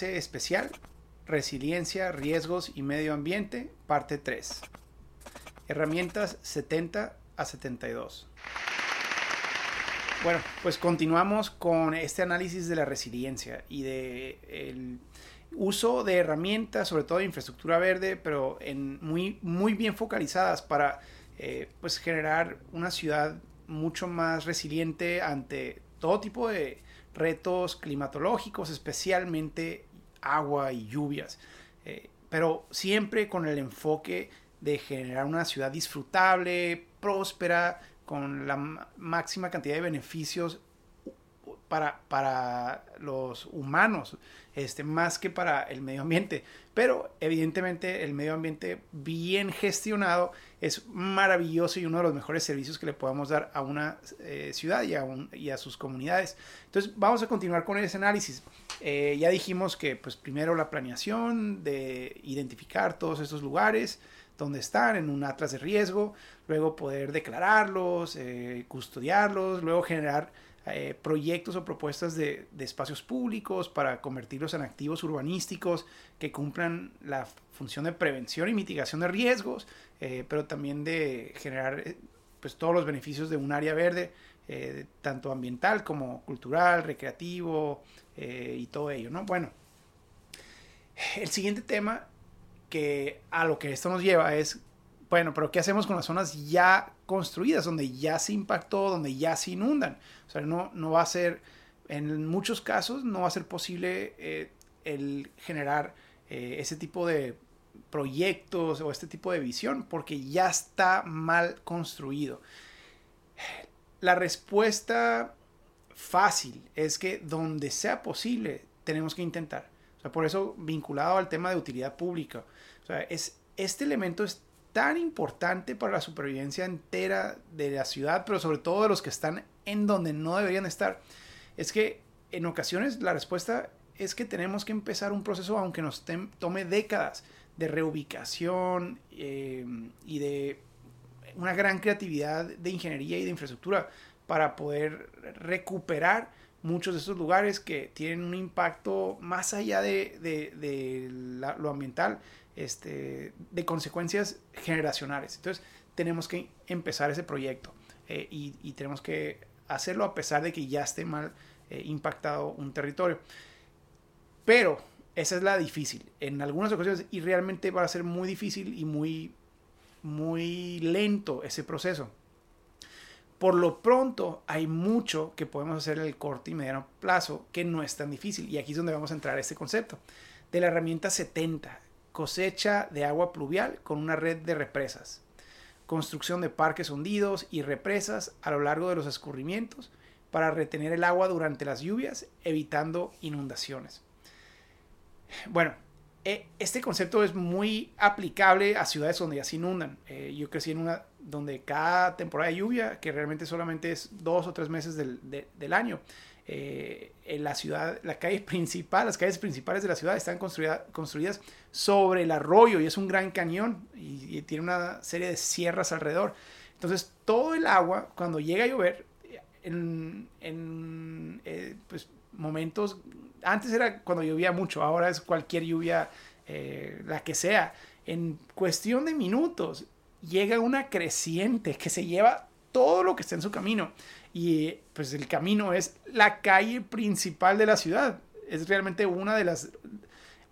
Especial, resiliencia, riesgos y medio ambiente, parte 3. Herramientas 70 a 72. Bueno, pues continuamos con este análisis de la resiliencia y de el uso de herramientas, sobre todo de infraestructura verde, pero en muy, muy bien focalizadas para eh, pues generar una ciudad mucho más resiliente ante todo tipo de retos climatológicos, especialmente agua y lluvias, eh, pero siempre con el enfoque de generar una ciudad disfrutable, próspera, con la máxima cantidad de beneficios para, para los humanos, este, más que para el medio ambiente. Pero evidentemente el medio ambiente bien gestionado es maravilloso y uno de los mejores servicios que le podamos dar a una eh, ciudad y a, sus comunidades. Entonces vamos a continuar con ese análisis. Eh, ya dijimos que pues primero la planeación de identificar todos estos lugares donde están en un atlas de riesgo, luego poder declararlos, eh, custodiarlos, luego generar eh, proyectos o propuestas de, espacios públicos para convertirlos en activos urbanísticos que cumplan la función de prevención y mitigación de riesgos, eh, pero también de generar eh, pues, todos los beneficios de un área verde, tanto ambiental como cultural, recreativo y todo ello. ¿no? Bueno, el siguiente tema que a lo que esto nos lleva es bueno, pero ¿qué hacemos con las zonas ya construidas, donde ya se impactó, donde ya se inundan? O sea, no, no va a ser, en muchos casos, no va a ser posible eh, el generar eh, ese tipo de proyectos o este tipo de visión porque ya está mal construido. La respuesta fácil es que donde sea posible tenemos que intentar. O sea, por eso vinculado al tema de utilidad pública. O sea, es, este elemento es tan importante para la supervivencia entera de la ciudad, pero sobre todo de los que están en donde no deberían estar, es que en ocasiones la respuesta es que tenemos que empezar un proceso, aunque nos tome décadas, de reubicación eh, y de una gran creatividad de ingeniería y de infraestructura para poder recuperar muchos de estos lugares que tienen un impacto más allá de, de, lo ambiental, este, de consecuencias generacionales. Entonces, tenemos que empezar ese proyecto eh, y, tenemos que hacerlo a pesar de que ya esté mal eh, impactado un territorio. Pero esa es la difícil. En algunas ocasiones, y realmente va a ser muy difícil y muy, muy lento ese proceso. Por lo pronto, hay mucho que podemos hacer en el corto y mediano plazo que no es tan difícil. Y aquí es donde vamos a entrar a este concepto de la herramienta 70 cosecha de agua pluvial con una red de represas, construcción de parques hundidos y represas a lo largo de los escurrimientos para retener el agua durante las lluvias, evitando inundaciones. Bueno, e, este concepto es muy aplicable a ciudades donde ya se inundan. Eh, yo crecí en una donde cada temporada de lluvia, que realmente solamente es dos o tres meses del, del año, eh, en la ciudad, la calle principal, las calles principales de la ciudad están construidas sobre el arroyo y es un gran cañón y, tiene una serie de sierras alrededor. Entonces todo el agua cuando llega a llover en, eh, pues, momentos, antes era cuando llovía mucho, ahora es cualquier lluvia, eh, la que sea, en cuestión de minutos llega una creciente que se lleva todo lo que está en su camino y pues el camino es la calle principal de la ciudad. Es realmente una de las,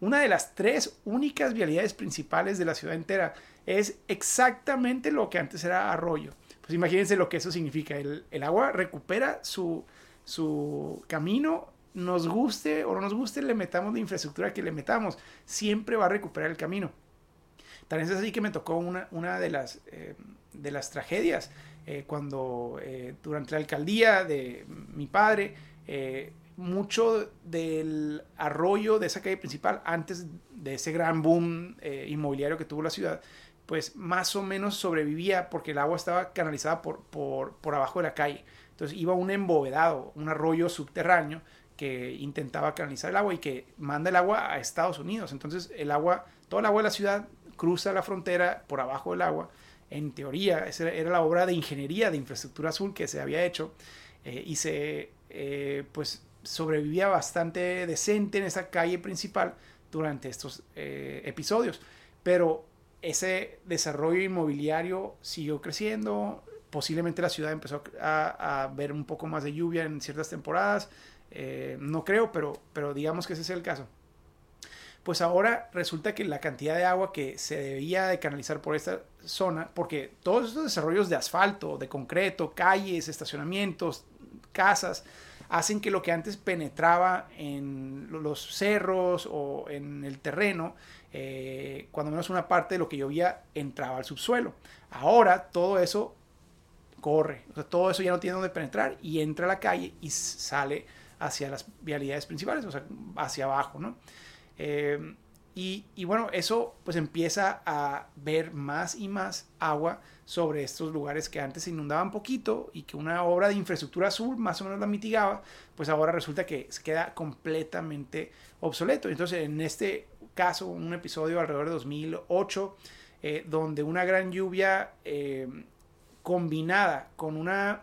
una de las tres únicas vialidades principales de la ciudad entera. Es exactamente lo que antes era arroyo. Pues imagínense lo que eso significa. El, el agua recupera su, su camino nos guste o no nos guste, le metamos la infraestructura que le metamos, siempre va a recuperar el camino. También es así que me tocó una, una de, las, eh, de las tragedias eh, cuando eh, durante la alcaldía de mi padre, eh, mucho del arroyo de esa calle principal, antes de ese gran boom inmobiliario que tuvo la ciudad, pues más o menos sobrevivía porque el agua estaba canalizada por, por, por abajo de la calle. Entonces iba un embovedado, un arroyo subterráneo que intentaba canalizar el agua y que manda el agua a Estados Unidos. Entonces el agua, todo el agua de la ciudad cruza la frontera por abajo del agua en teoría, esa era la obra de ingeniería de infraestructura azul que se había hecho eh, y se, eh, pues, sobrevivía bastante decente en esa calle principal durante estos eh, episodios. Pero ese desarrollo inmobiliario siguió creciendo, posiblemente la ciudad empezó a, ver un poco más de lluvia en ciertas temporadas, eh, no creo, pero, pero digamos que ese es el caso. Pues ahora resulta que la cantidad de agua que se debía de canalizar por esta zona, porque todos estos desarrollos de asfalto, de concreto, calles, estacionamientos, casas, hacen que lo que antes penetraba en los cerros o en el terreno, eh, cuando menos una parte de lo que llovía entraba al subsuelo. Ahora todo eso corre, todo eso ya no tiene donde penetrar y entra a la calle y sale hacia las vialidades principales, o sea, hacia abajo, ¿no? Eh, y, bueno, eso pues empieza a ver más y más agua sobre estos lugares que antes se inundaban poquito y que una obra de infraestructura azul más o menos la mitigaba, pues ahora resulta que se queda completamente obsoleto. Entonces, en este caso, un episodio alrededor de 2008, eh, donde una gran lluvia eh, combinada con una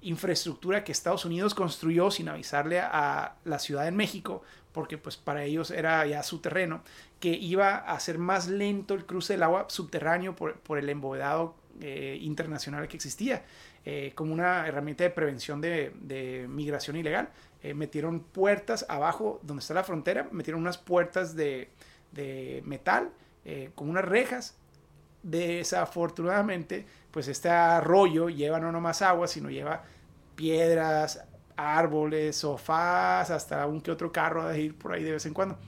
infraestructura que Estados Unidos construyó sin avisarle a la Ciudad de México, porque pues para ellos era ya su terreno, que iba a hacer más lento el cruce del agua subterráneo por, el embovedado eh, internacional que existía, eh, como una herramienta de prevención de, migración ilegal. Eh, metieron puertas abajo donde está la frontera, metieron unas puertas de, de metal con unas rejas. Desafortunadamente, pues este arroyo lleva no nomás agua, sino lleva piedras, árboles, sofás, hasta un que otro carro a ir por ahí de vez en cuando.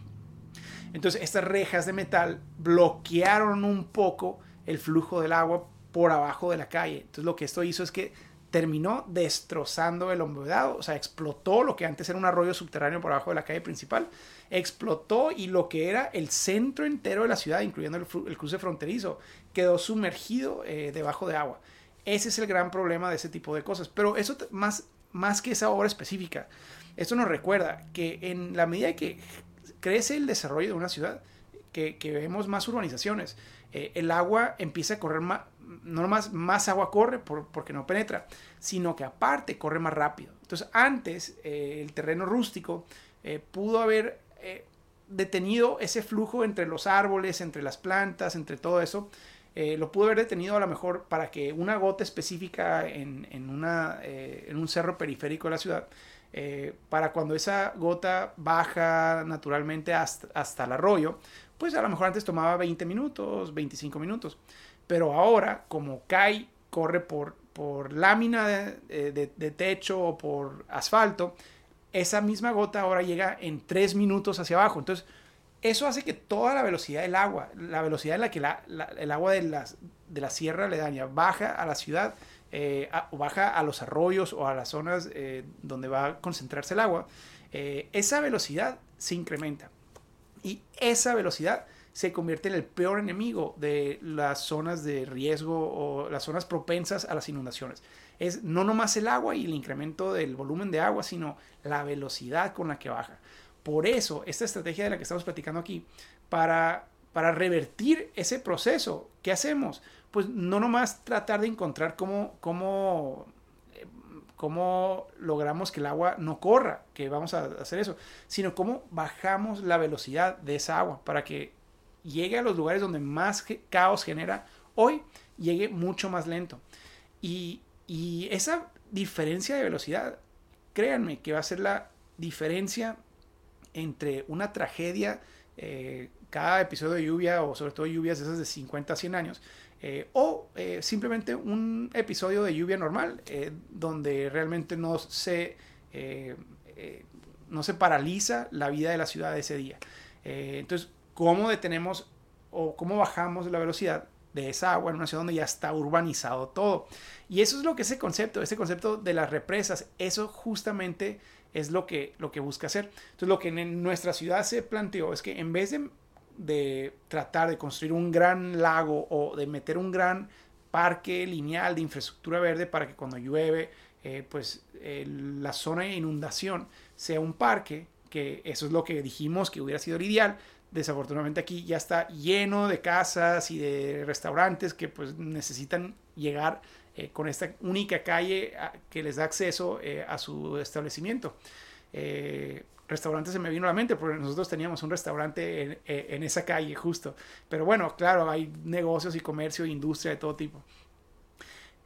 Entonces estas rejas de metal bloquearon un poco el flujo del agua por abajo de la calle. Entonces lo que esto hizo es que terminó destrozando el embovedado, o sea, explotó lo que antes era un arroyo subterráneo por abajo de la calle principal, explotó y lo que era el centro entero de la ciudad, incluyendo el, cruce fronterizo, quedó sumergido eh, debajo de agua. Ese es el gran problema de ese tipo de cosas. Pero eso más, más que esa obra específica, esto nos recuerda que en la medida que crece el desarrollo de una ciudad, que, vemos más urbanizaciones, eh, el agua empieza a correr más, no más, más agua corre porque no penetra, sino que aparte corre más rápido. Entonces antes eh, el terreno rústico eh, pudo haber detenido ese flujo entre los árboles, entre las plantas, entre todo eso. Lo pudo haber detenido a lo mejor para que una gota específica en, en, una, en un cerro periférico de la ciudad eh, para cuando esa gota baja naturalmente hasta, el arroyo, pues a lo mejor antes tomaba 20 minutos, 25 minutos. Pero ahora, como cae, corre por, por lámina de, de, techo o por asfalto, esa misma gota ahora llega en 3 minutos hacia abajo. Entonces, eso hace que toda la velocidad del agua, la velocidad en la que el agua de, las, de la sierra le daña, baja a la ciudad, eh, o baja a los arroyos o a las zonas eh, donde va a concentrarse el agua, eh, esa velocidad se incrementa. Y esa velocidad se convierte en el peor enemigo de las zonas de riesgo o las zonas propensas a las inundaciones. Es no nomás el agua y el incremento del volumen de agua, sino la velocidad con la que baja. Por eso, esta estrategia de la que estamos platicando aquí, para, para revertir ese proceso, ¿qué hacemos? pues no nomás tratar de encontrar cómo, cómo, eh, cómo logramos que el agua no corra, que vamos a hacer eso, sino cómo bajamos la velocidad de esa agua para que llegue a los lugares donde más caos genera hoy, llegue mucho más lento. Y, esa diferencia de velocidad, créanme que va a ser la diferencia entre una tragedia, eh, cada episodio de lluvia o sobre todo lluvias de esas de 50 a 100 años, eh, o eh, simplemente un episodio de lluvia normal donde realmente no se, no se paraliza la vida de la ciudad ese día. entonces, ¿cómo detenemos o cómo bajamos la velocidad de esa agua en una ciudad donde ya está urbanizado todo? Y eso es lo que ese concepto, ese concepto de las represas, eso justamente es lo que, lo que busca hacer. Entonces, lo que en nuestra ciudad se planteó es que en vez de de tratar de construir un gran lago o de meter un gran parque lineal de infraestructura verde para que cuando llueve, eh, pues la zona de inundación sea un parque, que eso es lo que dijimos que hubiera sido el ideal. Desafortunadamente aquí ya está lleno de casas y de restaurantes que pues necesitan llegar eh, con esta única calle que les da acceso eh, a su establecimiento. restaurante se me vino a la mente porque nosotros teníamos un restaurante en, esa calle justo. Pero bueno, claro, hay negocios y comercio industria de todo tipo.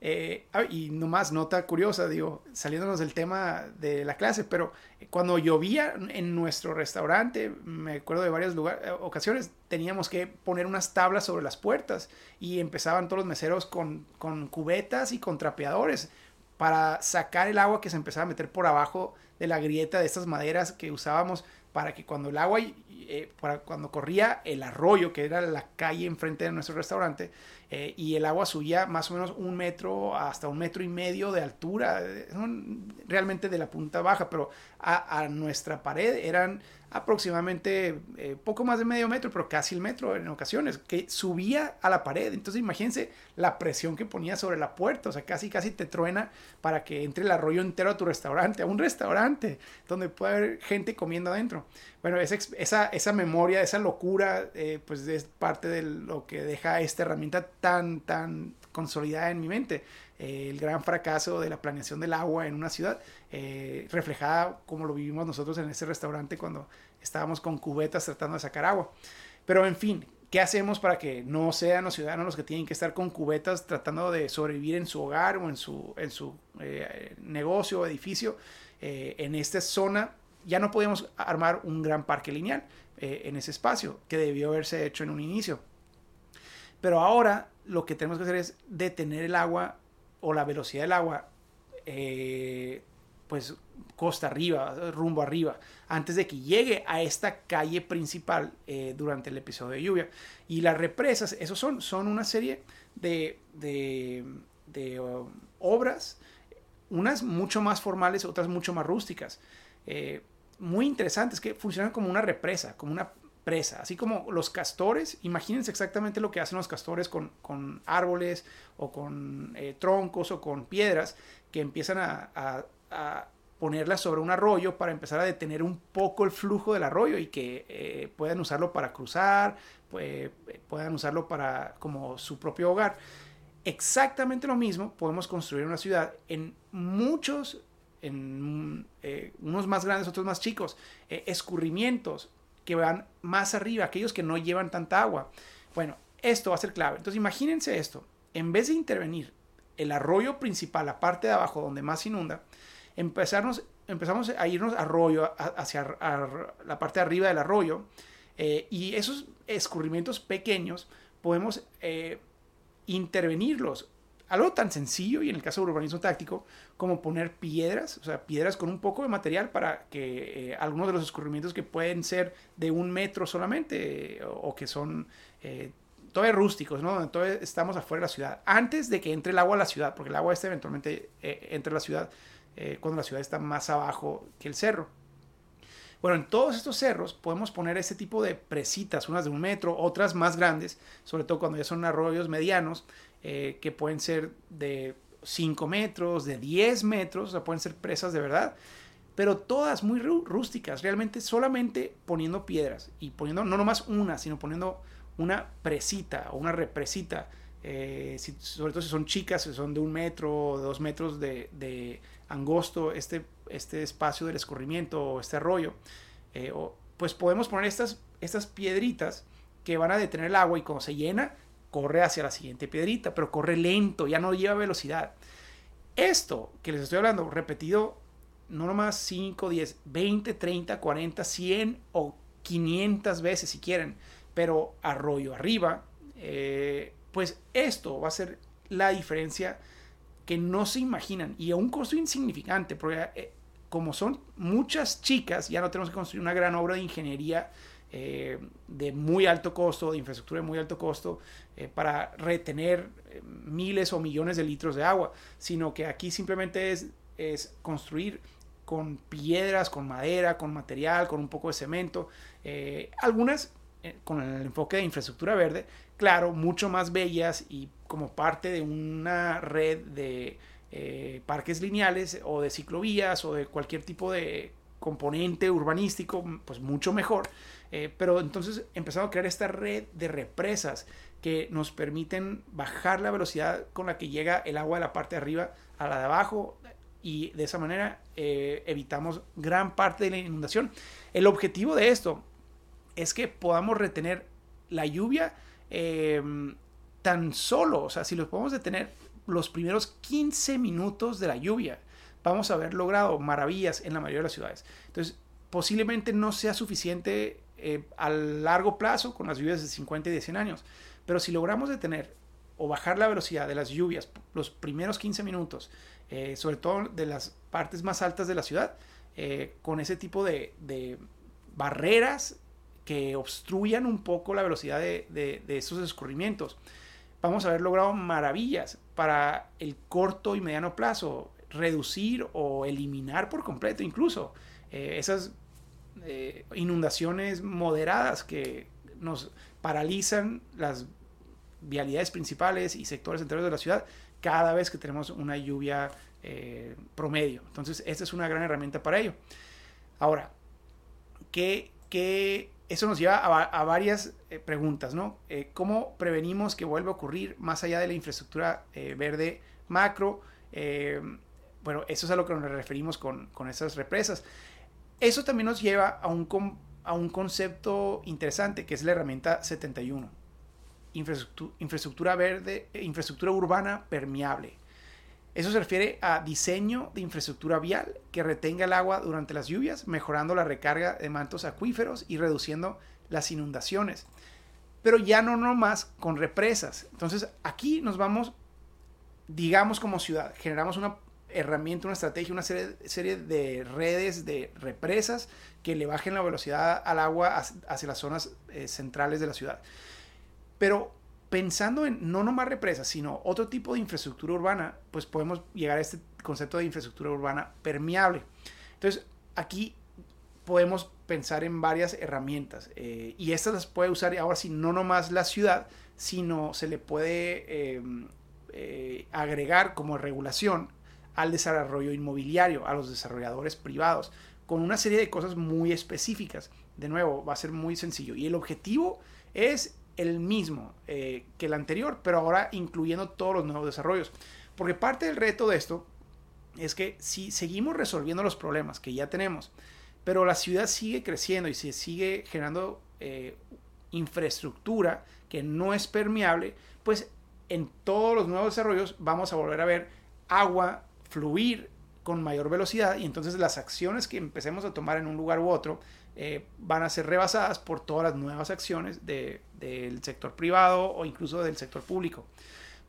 Eh, ah, y nomás nota curiosa, digo, saliéndonos del tema de la clase, pero cuando llovía en nuestro restaurante, me acuerdo de varias eh, ocasiones, teníamos que poner unas tablas sobre las puertas y empezaban todos los meseros con, con cubetas y con trapeadores para sacar el agua que se empezaba a meter por abajo de la grieta de estas maderas que usábamos para que cuando el agua, eh, cuando corría el arroyo, que era la calle enfrente de nuestro restaurante, eh, y el agua subía más o menos un metro hasta un metro y medio de altura, realmente de la punta baja, pero a nuestra pared eran aproximadamente eh, poco más de medio metro, pero casi el metro en ocasiones, que subía a la pared. Entonces imagínense la presión que ponía sobre la puerta, o sea, casi casi te truena para que entre el arroyo entero a tu restaurante, a un restaurante donde puede haber gente comiendo adentro. Bueno, esa, esa, esa memoria, esa locura, eh, pues es parte de lo que deja esta herramienta tan, tan consolidada en mi mente. Eh, el gran fracaso de la planeación del agua en una ciudad, eh, reflejada como lo vivimos nosotros en ese restaurante cuando estábamos con cubetas tratando de sacar agua. Pero en fin, ¿qué hacemos para que no sean los ciudadanos los que tienen que estar con cubetas tratando de sobrevivir en su hogar o en su, en su eh, negocio o edificio? en esta zona ya no podíamos armar un gran parque lineal en ese espacio que debió haberse hecho en un inicio. Pero ahora lo que tenemos que hacer es detener el agua o la velocidad del agua, eh, pues costa arriba, rumbo arriba, antes de que llegue a esta calle principal eh, durante el episodio de lluvia. Y las represas, esos son, son una serie de, de, uh, obras, unas mucho más formales, otras mucho más rústicas. Eh, muy interesantes que funcionan como una represa, como una presa. Así como los castores, imagínense exactamente lo que hacen los castores con, árboles o con eh, troncos o con piedras que empiezan a, ponerlas sobre un arroyo para empezar a detener un poco el flujo del arroyo y que eh, puedan usarlo para cruzar, puedan usarlo para como su propio hogar. Exactamente lo mismo podemos construir una ciudad en muchos en eh, unos más grandes, otros más chicos, escurrimientos, que van más arriba, aquellos que no llevan tanta agua. Bueno, esto va a ser clave. Entonces imagínense esto, en vez de intervenir el arroyo principal, la parte de abajo donde más inunda, empezarnos, empezamos a irnos arroyo hacia la parte de arriba del arroyo eh, y esos escurrimientos pequeños podemos eh, intervenirlos algo tan sencillo y en el caso de urbanismo táctico como poner piedras, o sea, piedras con un poco de material para que eh, algunos de los escurrimientos que pueden ser de un metro solamente eh, o, que son eh, todavía rústicos, ¿no? Entonces estamos afuera de la ciudad, antes de que entre el agua a la ciudad, porque el agua este eventualmente entra a la ciudad cuando la ciudad está más abajo que el cerro. Bueno, en todos estos cerros podemos poner ese tipo de presitas, unas de un metro, otras más grandes, sobre todo cuando ya son arroyos medianos, eh, que pueden ser de 5 metros, de 10 metros, o sea, pueden ser presas de verdad, pero todas muy rústicas, realmente solamente poniendo piedras y poniendo no nomás una, sino poniendo una presita o una represita, eh, sobre todo si son chicas, si son de un metro o dos metros de, angosto este, este espacio del escurrimiento o este arroyo, eh, pues podemos poner estas, estas piedritas que van a detener el agua y cuando se llena corre hacia la siguiente piedrita, pero corre lento, ya no lleva velocidad. Esto que les estoy hablando, repetido no nomás 5, 10, 20, 30, 40, 100 o 500 veces si quieren, pero arroyo arriba, eh, pues esto va a ser la diferencia que no se imaginan y a un costo insignificante, porque eh, como son muchas chicas, ya no tenemos que construir una gran obra de ingeniería eh, de muy alto costo, de infraestructura de muy alto costo, eh, para retener miles o millones de litros de agua, sino que aquí simplemente es, es construir con piedras, con madera, con material, con un poco de cemento, algunas con el enfoque de infraestructura verde, claro, mucho más bellas y como parte de una red de parques lineales o de ciclovías o de cualquier tipo de componente urbanístico, pues mucho mejor. Eh, pero entonces empezamos a crear esta red de represas que nos permiten bajar la velocidad con la que llega el agua de la parte de arriba a la de abajo y de esa manera eh, evitamos gran parte de la inundación. El objetivo de esto es que podamos retener la lluvia em, tan solo, o sea, si los podemos detener los primeros 15 minutos de la lluvia, vamos a haber logrado maravillas en la mayoría de las ciudades. Entonces, posiblemente no sea suficiente eh, a largo plazo con las lluvias de 50 y de 100 años, pero si logramos detener o bajar la velocidad de las lluvias los primeros 15 minutos, eh, sobre todo de las partes más altas de la ciudad, eh, con ese tipo de, barreras que obstruyan un poco la velocidad de, de, esos escurrimientos, vamos a haber logrado maravillas para el corto y mediano plazo, reducir o eliminar por completo incluso eh, esas inundaciones moderadas que nos paralizan las vialidades principales y sectores enteros de la ciudad cada vez que tenemos una lluvia eh, promedio. Entonces, esta es una gran herramienta para ello. Ahora, ¿qué, eso nos lleva a, varias eh, preguntas, ¿no? Eh, ¿Cómo prevenimos que vuelva a ocurrir más allá de la infraestructura verde macro? bueno, eso es a lo que nos referimos con, con esas represas. Eso también nos lleva a un, a un concepto interesante, que es la herramienta 71 infraestructura, verde, eh, infraestructura urbana permeable. Eso se refiere a diseño de infraestructura vial que retenga el agua durante las lluvias, mejorando la recarga de mantos acuíferos y reduciendo las inundaciones. Pero ya no nomás con represas. Entonces aquí nos vamos, digamos como ciudad, generamos una herramienta, una estrategia, una serie, de redes de represas que le bajen la velocidad al agua hacia las zonas eh, centrales de la ciudad. Pero pensando en no nomás represas, sino otro tipo de infraestructura urbana, pues podemos llegar a este concepto de infraestructura urbana permeable. Entonces, aquí podemos pensar en varias herramientas eh, y estas las puede usar ahora sí no nomás la ciudad, sino se le puede em, eh, agregar como regulación al desarrollo inmobiliario, a los desarrolladores privados, con una serie de cosas muy específicas. De nuevo, va a ser muy sencillo. Y el objetivo es el mismo eh, que el anterior, pero ahora incluyendo todos los nuevos desarrollos. Porque parte del reto de esto es que si seguimos resolviendo los problemas que ya tenemos, pero la ciudad sigue creciendo y se sigue generando eh, infraestructura que no es permeable, pues en todos los nuevos desarrollos vamos a volver a ver agua fluir con mayor velocidad y entonces las acciones que empecemos a tomar en un lugar u otro eh, van a ser rebasadas por todas las nuevas acciones del sector privado o incluso del sector público.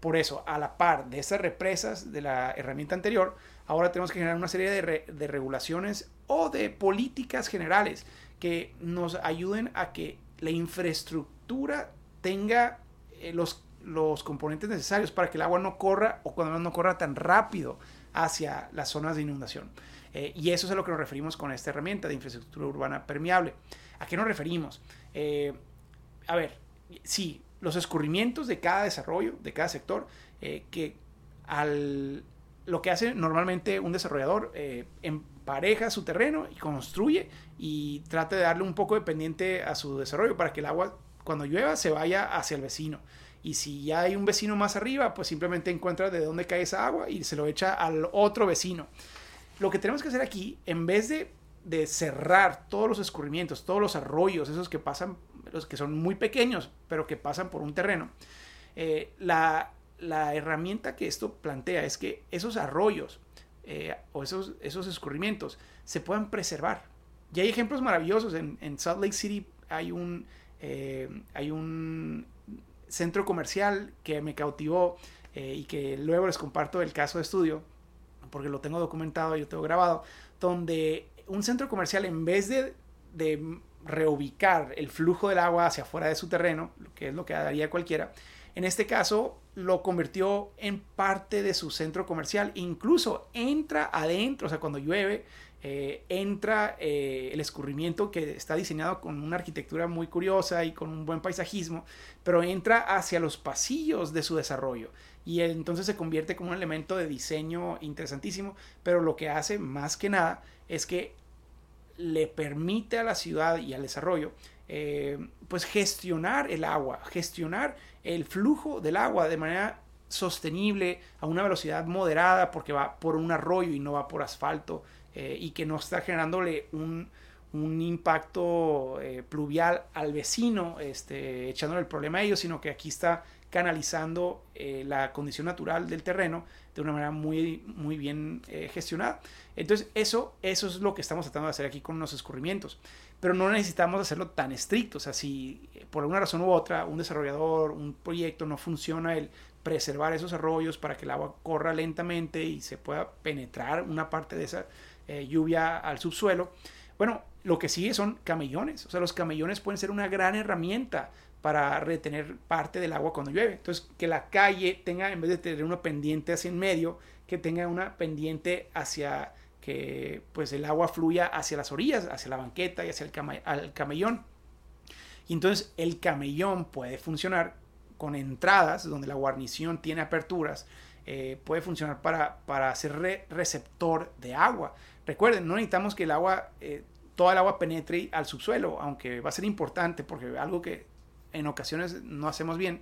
Por eso, a la par de estas represas de la herramienta anterior, ahora tenemos que generar una serie de, regulaciones o de políticas generales que nos ayuden a que la infraestructura tenga eh, los, los componentes necesarios para que el agua no corra o cuando no corra tan rápido hacia las zonas de inundación. Eh, y eso es a lo que nos referimos con esta herramienta de infraestructura urbana permeable. ¿A qué nos referimos? Eh, a ver, sí, los escurrimientos de cada desarrollo, de cada sector, eh, que al, lo que hace normalmente un desarrollador empareja su terreno y construye y trata de darle un poco de pendiente a su desarrollo para que el agua cuando llueva se vaya hacia el vecino. Y si ya hay un vecino más arriba, pues simplemente encuentra de dónde cae esa agua y se lo echa al otro vecino. Lo que tenemos que hacer aquí, en vez de, cerrar todos los escurrimientos, todos los arroyos, esos que pasan, los que son muy pequeños, pero que pasan por un terreno, eh, la, herramienta que esto plantea es que esos arroyos eh, o esos, esos escurrimientos se puedan preservar. Y hay ejemplos maravillosos. En, Salt Lake City hay un, eh, hay un centro comercial que me cautivó y que luego les comparto el caso de estudio porque lo tengo documentado, yo tengo grabado, donde un centro comercial en vez de, reubicar el flujo del agua hacia afuera de su terreno, que es lo que haría cualquiera, en este caso lo convirtió en parte de su centro comercial, incluso entra adentro, o sea, cuando llueve, eh, entra eh, el escurrimiento que está diseñado con una arquitectura muy curiosa y con un buen paisajismo, pero entra hacia los pasillos de su desarrollo. Y entonces se convierte como un elemento de diseño interesantísimo, pero lo que hace más que nada es que le permite a la ciudad y al desarrollo eh, pues gestionar el agua, gestionar el flujo del agua de manera sostenible a una velocidad moderada porque va por un arroyo y no va por asfalto eh, y que no está generándole un, un impacto eh, pluvial al vecino, este, echándole el problema a ellos, sino que aquí está canalizando eh, la condición natural del terreno de una manera muy, muy bien gestionada. Entonces, eso, eso es lo que estamos tratando de hacer aquí con los escurrimientos. Pero no necesitamos hacerlo tan estricto. O sea, si por alguna razón u otra un desarrollador, un proyecto no funciona el preservar esos arroyos para que el agua corra lentamente y se pueda penetrar una parte de esa lluvia al subsuelo, bueno, lo que sigue son camellones. O sea, los camellones pueden ser una gran herramienta para retener parte del agua cuando llueve. Entonces, que la calle tenga, en vez de tener una pendiente hacia en medio, que tenga una pendiente hacia que pues el agua fluya hacia las orillas, hacia la banqueta y hacia el, camellón. Y entonces el camellón puede funcionar con entradas donde la guarnición tiene aperturas, eh, puede funcionar para, para ser receptor de agua. Recuerden, no necesitamos que el agua eh, toda el agua penetre al subsuelo, aunque va a ser importante porque algo que en ocasiones no hacemos bien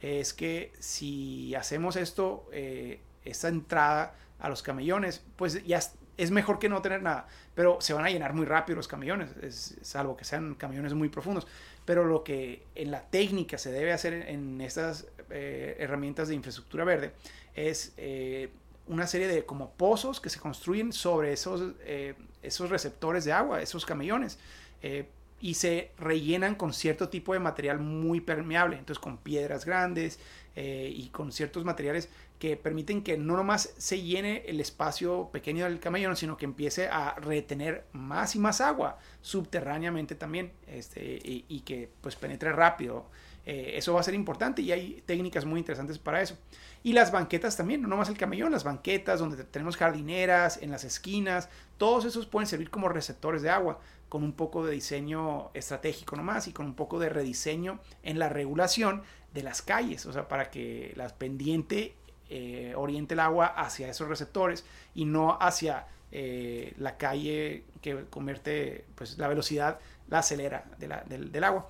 es que si hacemos esto, eh, esta entrada a los camellones, pues ya es mejor que no tener nada, pero se van a llenar muy rápido los camellones, es, salvo que sean camellones muy profundos. Pero lo que en la técnica se debe hacer en, estas eh, herramientas de infraestructura verde es eh, una serie de como pozos que se construyen sobre esos, eh, esos receptores de agua, esos camellones, eh, y se rellenan con cierto tipo de material muy permeable, entonces con piedras grandes y con ciertos materiales que permiten que no nomás se llene el espacio pequeño del camellón, sino que empiece a retener más y más agua subterráneamente también, este, y, que pues penetre rápido. eso va a ser importante y hay técnicas muy interesantes para eso. Y las banquetas también, no nomás el camellón, las banquetas donde tenemos jardineras, en las esquinas, todos esos pueden servir como receptores de agua, con un poco de diseño estratégico nomás y con un poco de rediseño en la regulación de las calles, o sea, para que la pendiente eh, oriente el agua hacia esos receptores y no hacia eh, la calle que convierte, pues la velocidad la acelera del agua.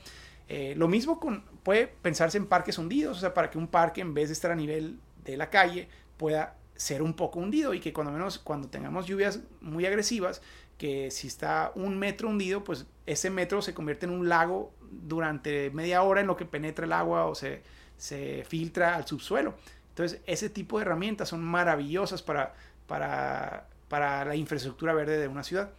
Eh, lo mismo puede pensarse en parques hundidos, o sea, para que un parque en vez de estar a nivel de la calle pueda ser un poco hundido y que cuando menos cuando tengamos lluvias muy agresivas, que si está un metro hundido, pues ese metro se convierte en un lago durante media hora en lo que penetra el agua o se, se filtra al subsuelo. Entonces, ese tipo de herramientas son maravillosas para, para, para la infraestructura verde de una ciudad.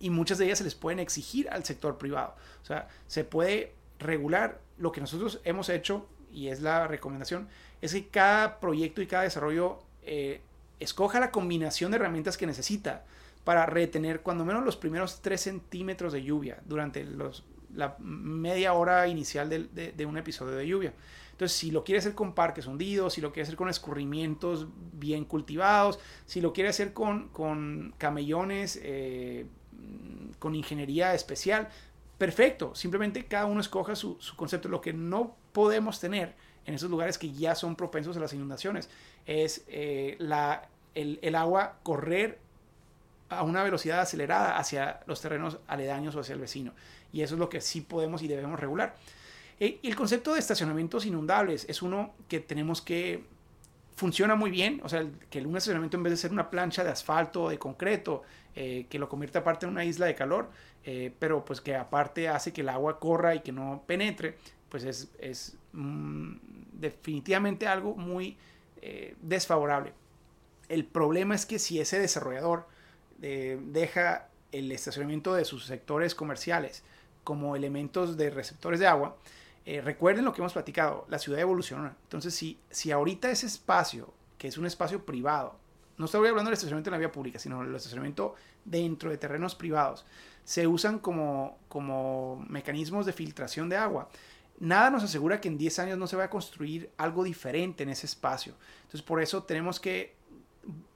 Y muchas de ellas se les pueden exigir al sector privado. O sea, se puede regular, lo que nosotros hemos hecho, y es la recomendación, es que cada proyecto y cada desarrollo eh, escoja la combinación de herramientas que necesita para retener cuando menos los primeros 3 centímetros de lluvia durante los, la media hora inicial de, un episodio de lluvia. Entonces, si lo quiere hacer con parques hundidos, si lo quiere hacer con escurrimientos bien cultivados, si lo quiere hacer con, camellones, eh, con ingeniería especial, perfecto, simplemente cada uno escoja su, concepto. Lo que no podemos tener en esos lugares que ya son propensos a las inundaciones es eh, el, agua correr a una velocidad acelerada hacia los terrenos aledaños o hacia el vecino. Y eso es lo que sí podemos y debemos regular. Eh, y el concepto de estacionamientos inundables es uno que tenemos que funciona muy bien, o sea, que un estacionamiento en vez de ser una plancha de asfalto o de concreto, eh, que lo convierte aparte en una isla de calor, eh, pero pues que aparte hace que el agua corra y que no penetre, pues es, es mm, definitivamente algo muy desfavorable. El problema es que si ese desarrollador deja el estacionamiento de sus sectores comerciales como elementos de receptores de agua, eh, recuerden lo que hemos platicado, la ciudad evoluciona. Entonces, si, si ahorita ese espacio, que es un espacio privado, no estoy hablando del estacionamiento en la vía pública, sino del estacionamiento dentro de terrenos privados, se usan como, como mecanismos de filtración de agua. Nada nos asegura que en 10 años no se va a construir algo diferente en ese espacio. Entonces, por eso tenemos que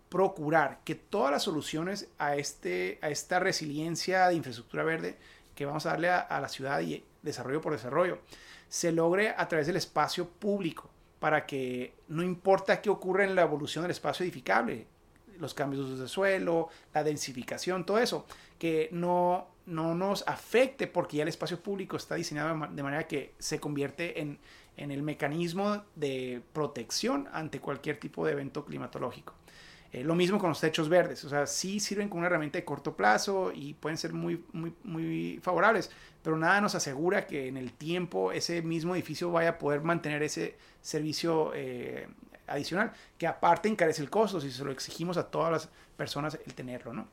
procurar que todas las soluciones a, este, a esta resiliencia de infraestructura verde que vamos a darle a, la ciudad y desarrollo por desarrollo, se logre a través del espacio público, para que no importa qué ocurra en la evolución del espacio edificable, los cambios de suelo, la densificación, todo eso, que no, no nos afecte porque ya el espacio público está diseñado de manera que se convierte en, en el mecanismo de protección ante cualquier tipo de evento climatológico. Eh, lo mismo con los techos verdes, o sea, sí sirven como una herramienta de corto plazo y pueden ser muy, muy, muy favorables, pero nada nos asegura que en el tiempo ese mismo edificio vaya a poder mantener ese servicio eh, adicional, que aparte encarece el costo si se lo exigimos a todas las personas el tenerlo, ¿no?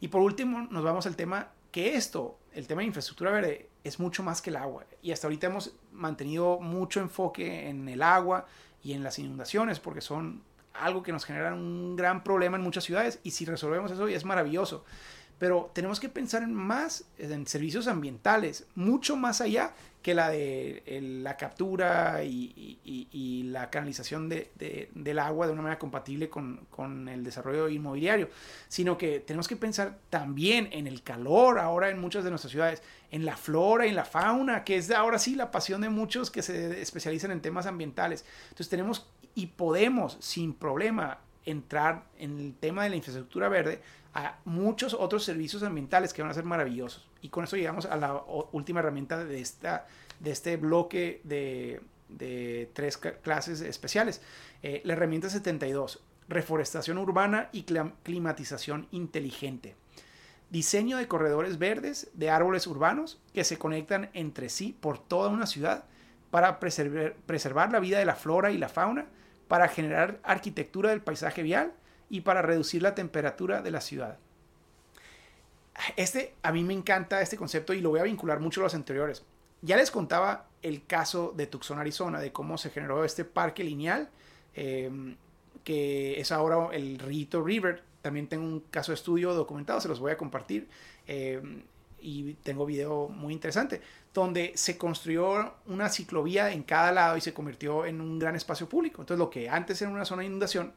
Y por último, nos vamos al tema que esto, el tema de infraestructura verde, es mucho más que el agua. Y hasta ahorita hemos mantenido mucho enfoque en el agua y en las inundaciones, porque son algo que nos genera un gran problema en muchas ciudades. Y si resolvemos eso, es maravilloso pero tenemos que pensar en más en servicios ambientales, mucho más allá que la de la captura y, la canalización del agua de una manera compatible con, el desarrollo inmobiliario, sino que tenemos que pensar también en el calor ahora en muchas de nuestras ciudades, en la flora y en la fauna, que es ahora sí la pasión de muchos que se especializan en temas ambientales. Entonces tenemos y podemos sin problema entrar en el tema de la infraestructura verde a muchos otros servicios ambientales que van a ser maravillosos. Y con eso llegamos a la última herramienta de, esta, de este bloque de, tres clases especiales. Eh, la herramienta 72, reforestación urbana y climatización inteligente. Diseño de corredores verdes de árboles urbanos que se conectan entre sí por toda una ciudad para preservar, preservar la vida de la flora y la fauna, para generar arquitectura del paisaje vial y para reducir la temperatura de la ciudad. Este, a mí me encanta este concepto y lo voy a vincular mucho a los anteriores. Ya les contaba el caso de Tucson, Arizona, de cómo se generó este parque lineal, em, que es ahora el Rito River. También tengo un caso de estudio documentado, se los voy a compartir. Em, y tengo video muy interesante, donde se construyó una ciclovía en cada lado y se convirtió en un gran espacio público. Entonces, lo que antes era una zona de inundación,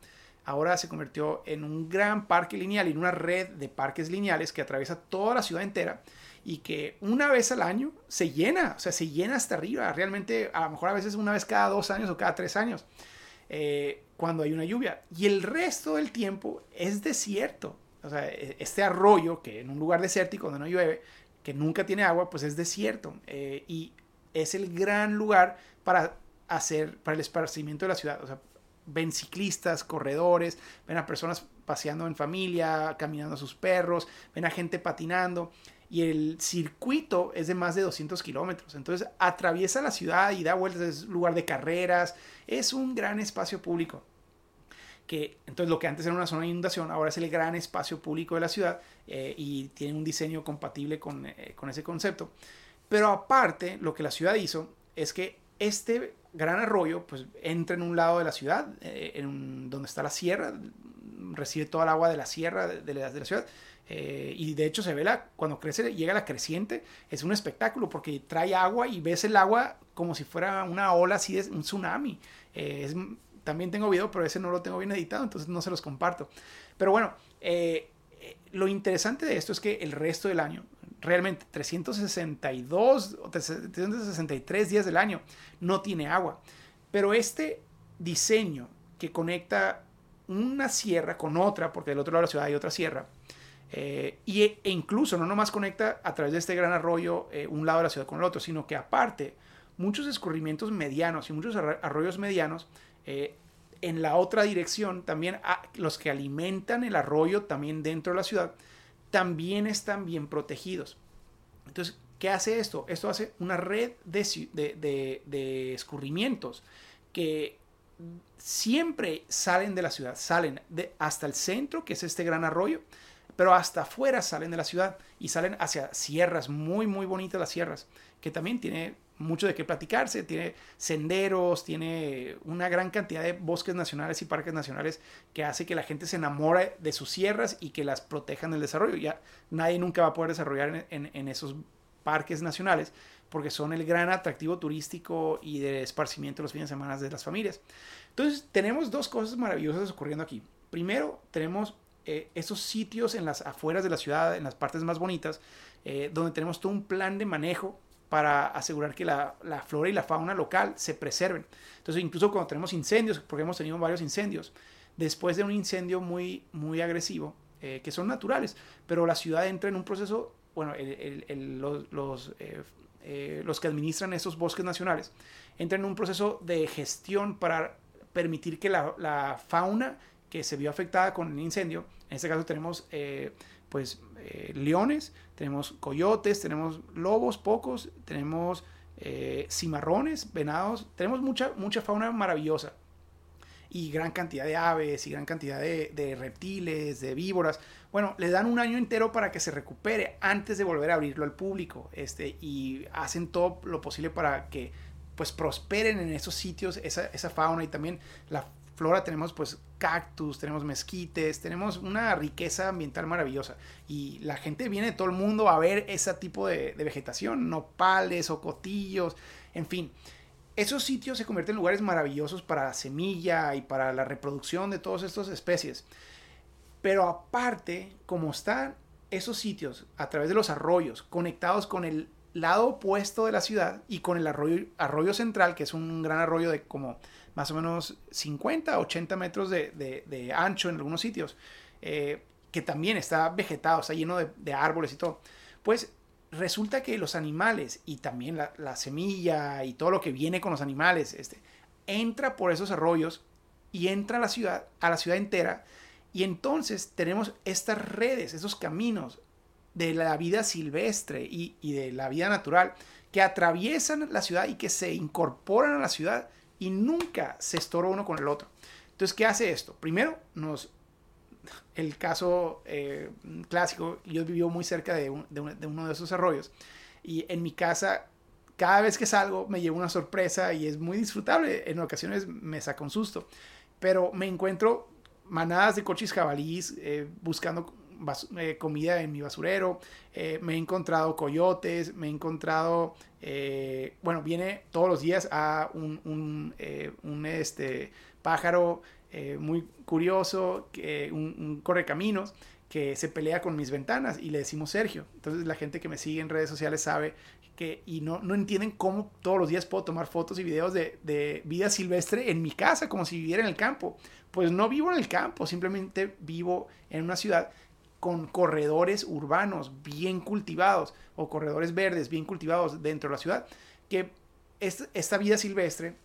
ahora se convirtió en un gran parque lineal y en una red de parques lineales que atraviesa toda la ciudad entera y que una vez al año se llena, o sea, se llena hasta arriba, realmente a lo mejor a veces una vez cada dos años o cada tres años, eh, cuando hay una lluvia. Y el resto del tiempo es desierto. O sea, e, este arroyo, que en un lugar desértico donde no llueve, que nunca tiene agua, pues es desierto. Eh, y es el gran lugar para hacer, para el esparcimiento de la ciudad. Ven ciclistas, corredores, ven a personas paseando en familia, caminando a sus perros, ven a gente patinando y el circuito es de más de 200 kilómetros. Entonces atraviesa la ciudad y da vueltas, es lugar de carreras, es un gran espacio público. Que entonces lo que antes era una zona de inundación, ahora es el gran espacio público de la ciudad eh, y tiene un diseño compatible con, eh, con ese concepto. Pero aparte, lo que la ciudad hizo es que este gran arroyo pues entra en un lado de la ciudad, eh, en donde está la sierra, recibe toda el agua de la sierra de, la, de la, ciudad. Eh, y de hecho se ve la, cuando crece, llega la creciente, es un espectáculo porque trae agua y ves el agua como si fuera una ola así, es un tsunami. Eh, también tengo video, pero ese no lo tengo bien editado, entonces no se los comparto. Pero bueno, lo interesante de esto es que el resto del año, realmente 362 o 363 días del año no tiene agua. Pero este diseño que conecta una sierra con otra, porque del otro lado de la ciudad hay otra sierra, eh, y, e incluso no nomás conecta a través de este gran arroyo eh, un lado de la ciudad con el otro, sino que aparte muchos escurrimientos medianos y muchos arroyos medianos eh, en la otra dirección también los que alimentan el arroyo también dentro de la ciudad también están bien protegidos. Entonces, ¿qué hace esto? Esto hace una red de, escurrimientos que siempre salen de la ciudad, salen de, hasta el centro, que es este gran arroyo, pero hasta afuera salen de la ciudad y salen hacia sierras, muy, muy bonitas las sierras, que también tiene mucho de qué platicarse, tiene senderos, tiene una gran cantidad de bosques nacionales y parques nacionales que hace que la gente se enamore de sus sierras y que las protejan del desarrollo. Ya nadie nunca va a poder desarrollar en, esos parques nacionales porque son el gran atractivo turístico y de esparcimiento los fines de semana de las familias. Entonces tenemos dos cosas maravillosas ocurriendo aquí. Primero, tenemos eh, esos sitios en las afueras de la ciudad, en las partes más bonitas, eh, donde tenemos todo un plan de manejo para asegurar que la, flora y la fauna local se preserven. Entonces, incluso cuando tenemos incendios, porque hemos tenido varios incendios, después de un incendio muy, muy agresivo, eh, que son naturales, pero la ciudad entra en un proceso bueno, los, los que administran estos bosques nacionales entran en un proceso de gestión para permitir que la, la fauna que se vio afectada con el incendio, en este caso tenemos pues eh, leones, tenemos coyotes, tenemos lobos pocos, tenemos eh, cimarrones, venados, tenemos mucha, mucha fauna maravillosa y gran cantidad de aves y gran cantidad de, reptiles, de víboras. Bueno, le dan un año entero para que se recupere antes de volver a abrirlo al público. Este, y hacen todo lo posible para que pues prosperen en esos sitios esa, esa fauna y también la flora tenemos pues cactus, tenemos mezquites, tenemos una riqueza ambiental maravillosa. Y la gente viene de todo el mundo a ver ese tipo de, vegetación, nopales o cotillos, en fin. Esos sitios se convierten en lugares maravillosos para la semilla y para la reproducción de todas estas especies. Pero aparte, como están esos sitios a través de los arroyos conectados con el lado opuesto de la ciudad y con el arroyo, arroyo central, que es un gran arroyo de como más o menos 50, 80 metros de, ancho en algunos sitios, eh, que también está vegetado, está lleno de, árboles y todo, pues resulta que los animales y también la, semilla y todo lo que viene con los animales, este, entra por esos arroyos y entra a la ciudad, a la ciudad entera, y entonces tenemos estas redes, esos caminos de la vida silvestre y, y de la vida natural que atraviesan la ciudad y que se incorporan a la ciudad y nunca se estorba uno con el otro. Entonces, ¿qué hace esto? Primero, nos, el caso eh, clásico, yo vivo muy cerca de, uno de esos arroyos y en mi casa, cada vez que salgo, me llevo una sorpresa y es muy disfrutable. En ocasiones me saca un susto, pero me encuentro manadas de coches jabalíes eh, buscando eh, comida en mi basurero, eh, me he encontrado coyotes, me he encontrado, eh, bueno, viene todos los días a un, un, este, pájaro muy curioso, un, un correcaminos que se pelea con mis ventanas y le decimos Sergio. Entonces la gente que me sigue en redes sociales sabe que y no, no entienden cómo todos los días puedo tomar fotos y videos de, de, vida silvestre en mi casa, como si viviera en el campo. Pues no vivo en el campo, simplemente vivo en una ciudad con corredores urbanos bien cultivados o corredores verdes bien cultivados dentro de la ciudad, que esta vida silvestre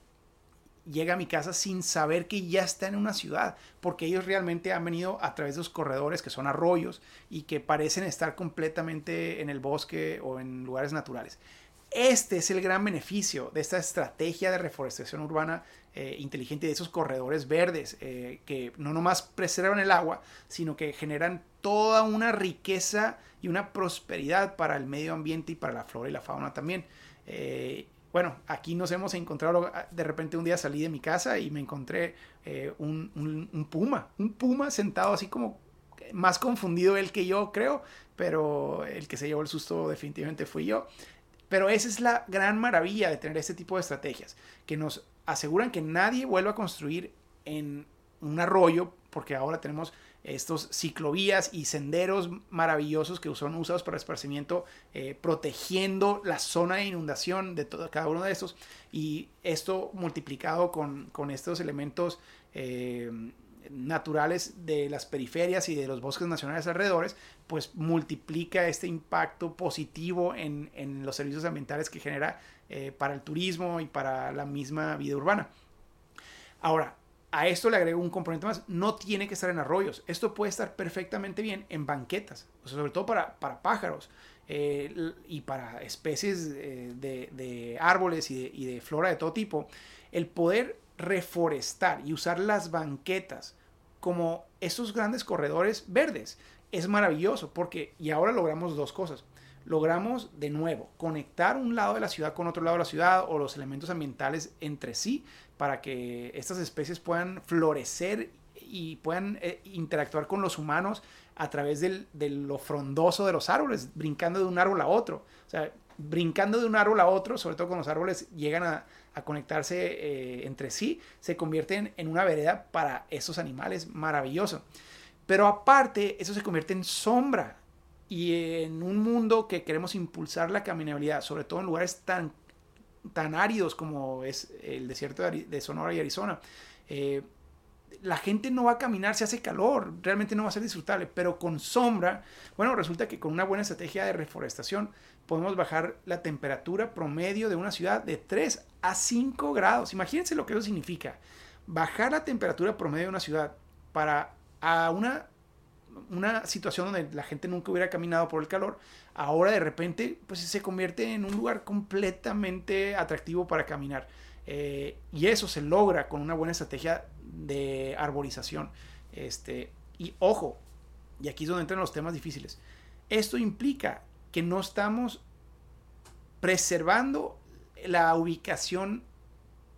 llega a mi casa sin saber que ya está en una ciudad, porque ellos realmente han venido a través de los corredores que son arroyos y que parecen estar completamente en el bosque o en lugares naturales. Este es el gran beneficio de esta estrategia de reforestación urbana eh, inteligente de esos corredores verdes eh, que no nomás preservan el agua, sino que generan toda una riqueza y una prosperidad para el medio ambiente y para la flora y la fauna también. Eh, bueno, aquí nos hemos encontrado, de repente un día salí de mi casa y me encontré un, puma, un puma sentado así como más confundido él que yo creo, pero el que se llevó el susto definitivamente fui yo. Pero esa es la gran maravilla de tener este tipo de estrategias, que nos aseguran que nadie vuelva a construir en un arroyo, porque ahora tenemos estos ciclovías y senderos maravillosos que son usados para esparcimiento, eh, protegiendo la zona de inundación de todo, cada uno de estos. Y esto multiplicado con, con estos elementos eh, naturales de las periferias y de los bosques nacionales alrededores, pues multiplica este impacto positivo en, los servicios ambientales que genera eh, para el turismo y para la misma vida urbana. Ahora, a esto le agrego un componente más, no tiene que estar en arroyos, esto puede estar perfectamente bien en banquetas, sobre todo para, pájaros eh, y para especies eh, de, árboles y de, y de flora de todo tipo. El poder reforestar y usar las banquetas como esos grandes corredores verdes. Es maravilloso porque, y ahora logramos dos cosas. Logramos de nuevo conectar un lado de la ciudad con otro lado de la ciudad o los elementos ambientales entre sí para que estas especies puedan florecer y puedan eh, interactuar con los humanos a través del, de lo frondoso de los árboles, brincando de un árbol a otro. O sea, brincando de un árbol a otro, sobre todo cuando los árboles llegan a, a conectarse eh, entre sí, se convierten en una vereda para esos animales maravilloso. Pero aparte, eso se convierte en sombra. Y en un mundo que queremos impulsar la caminabilidad, sobre todo en lugares tan, tan áridos como es el desierto de Sonora y Arizona, eh, la gente no va a caminar si hace calor, realmente no va a ser disfrutable, pero con sombra, bueno, resulta que con una buena estrategia de reforestación podemos bajar la temperatura promedio de una ciudad de 3 a 5 grados. Imagínense lo que eso significa. Bajar la temperatura promedio de una ciudad para a una, una situación donde la gente nunca hubiera caminado por el calor, ahora de repente pues se convierte en un lugar completamente atractivo para caminar. Eh, y eso se logra con una buena estrategia de arborización. Este, y ojo, y aquí es donde entran los temas difíciles. Esto implica que no estamos preservando la ubicación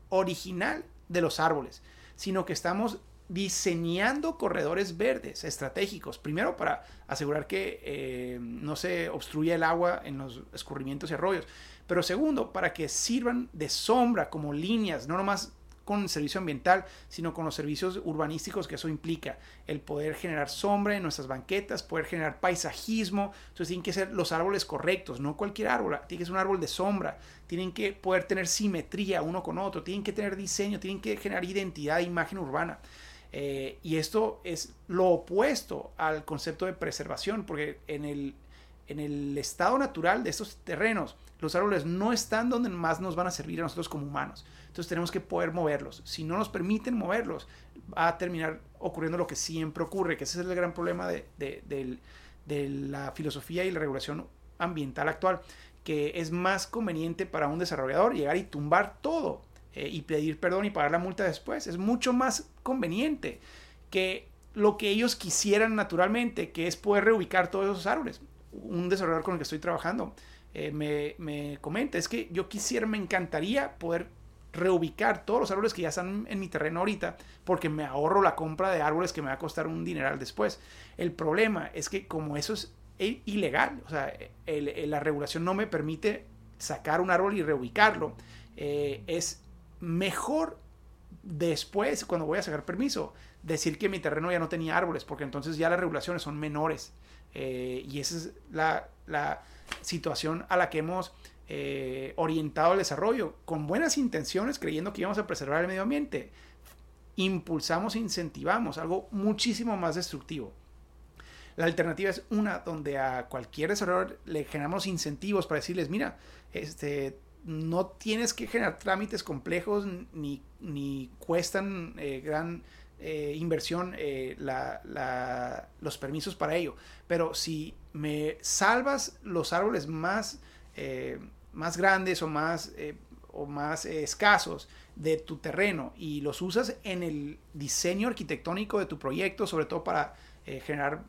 original de los árboles, sino que estamos diseñando corredores verdes estratégicos, primero para asegurar que eh, no se obstruya el agua en los escurrimientos y arroyos, pero segundo, para que sirvan de sombra como líneas, no nomás con el servicio ambiental, sino con los servicios urbanísticos que eso implica. El poder generar sombra en nuestras banquetas, poder generar paisajismo. Entonces tienen que ser los árboles correctos, no cualquier árbol. Tiene que ser un árbol de sombra. Tienen que poder tener simetría uno con otro. Tienen que tener diseño. Tienen que generar identidad e imagen urbana. Eh, y esto es lo opuesto al concepto de preservación, porque en el, en el estado natural de estos terrenos, los árboles no están donde más nos van a servir a nosotros como humanos. Entonces tenemos que poder moverlos. Si no nos permiten moverlos, va a terminar ocurriendo lo que siempre ocurre, que ese es el gran problema de, la filosofía y la regulación ambiental actual, que es más conveniente para un desarrollador llegar y tumbar todo eh, y pedir perdón y pagar la multa después. Es mucho más conveniente que lo que ellos quisieran naturalmente, que es poder reubicar todos esos árboles. Un desarrollador con el que estoy trabajando eh, me, me comenta, es que yo quisiera, me encantaría poder reubicar todos los árboles que ya están en mi terreno ahorita porque me ahorro la compra de árboles que me va a costar un dineral después. El problema es que como eso es ilegal, o sea, la regulación no me permite sacar un árbol y reubicarlo, eh, es mejor después, cuando voy a sacar permiso, decir que mi terreno ya no tenía árboles, porque entonces ya las regulaciones son menores. Eh, y esa es la, la situación a la que hemos eh, orientado al desarrollo, con buenas intenciones, creyendo que íbamos a preservar el medio ambiente, impulsamos e incentivamos algo muchísimo más destructivo. La alternativa es una donde a cualquier desarrollador le generamos incentivos para decirles, mira, este, no tienes que generar trámites complejos ni, ni cuestan eh, gran eh, inversión los permisos para ello. Pero si me salvas los árboles más eh, más grandes o más, eh, o más eh, escasos de tu terreno y los usas en el diseño arquitectónico de tu proyecto, sobre todo para generar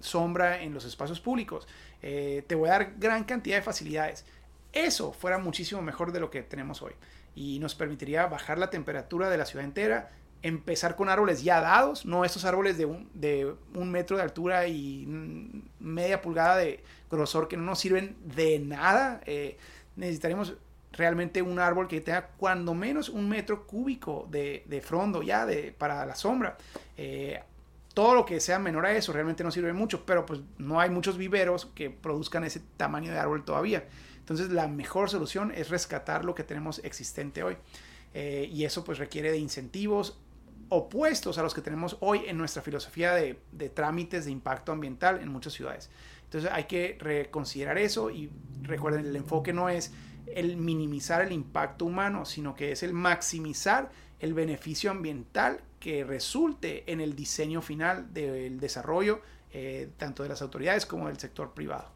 sombra en los espacios públicos, te voy a dar gran cantidad de facilidades. Eso fuera muchísimo mejor de lo que tenemos hoy y nos permitiría bajar la temperatura de la ciudad entera, empezar con árboles ya dados, no estos árboles de un, de un metro de altura y media pulgada de grosor que no nos sirven de nada. Eh, necesitaremos realmente un árbol que tenga cuando menos un metro cúbico de, de frondo ya de, para la sombra. Eh, todo lo que sea menor a eso realmente no sirve mucho, pero pues no hay muchos viveros que produzcan ese tamaño de árbol todavía. Entonces la mejor solución es rescatar lo que tenemos existente hoy. Eh, y eso pues requiere de incentivos, opuestos a los que tenemos hoy en nuestra filosofía de, trámites de impacto ambiental en muchas ciudades. Entonces hay que reconsiderar eso y recuerden, el enfoque no es el minimizar el impacto humano, sino que es el maximizar el beneficio ambiental que resulte en el diseño final del desarrollo eh, tanto de las autoridades como del sector privado.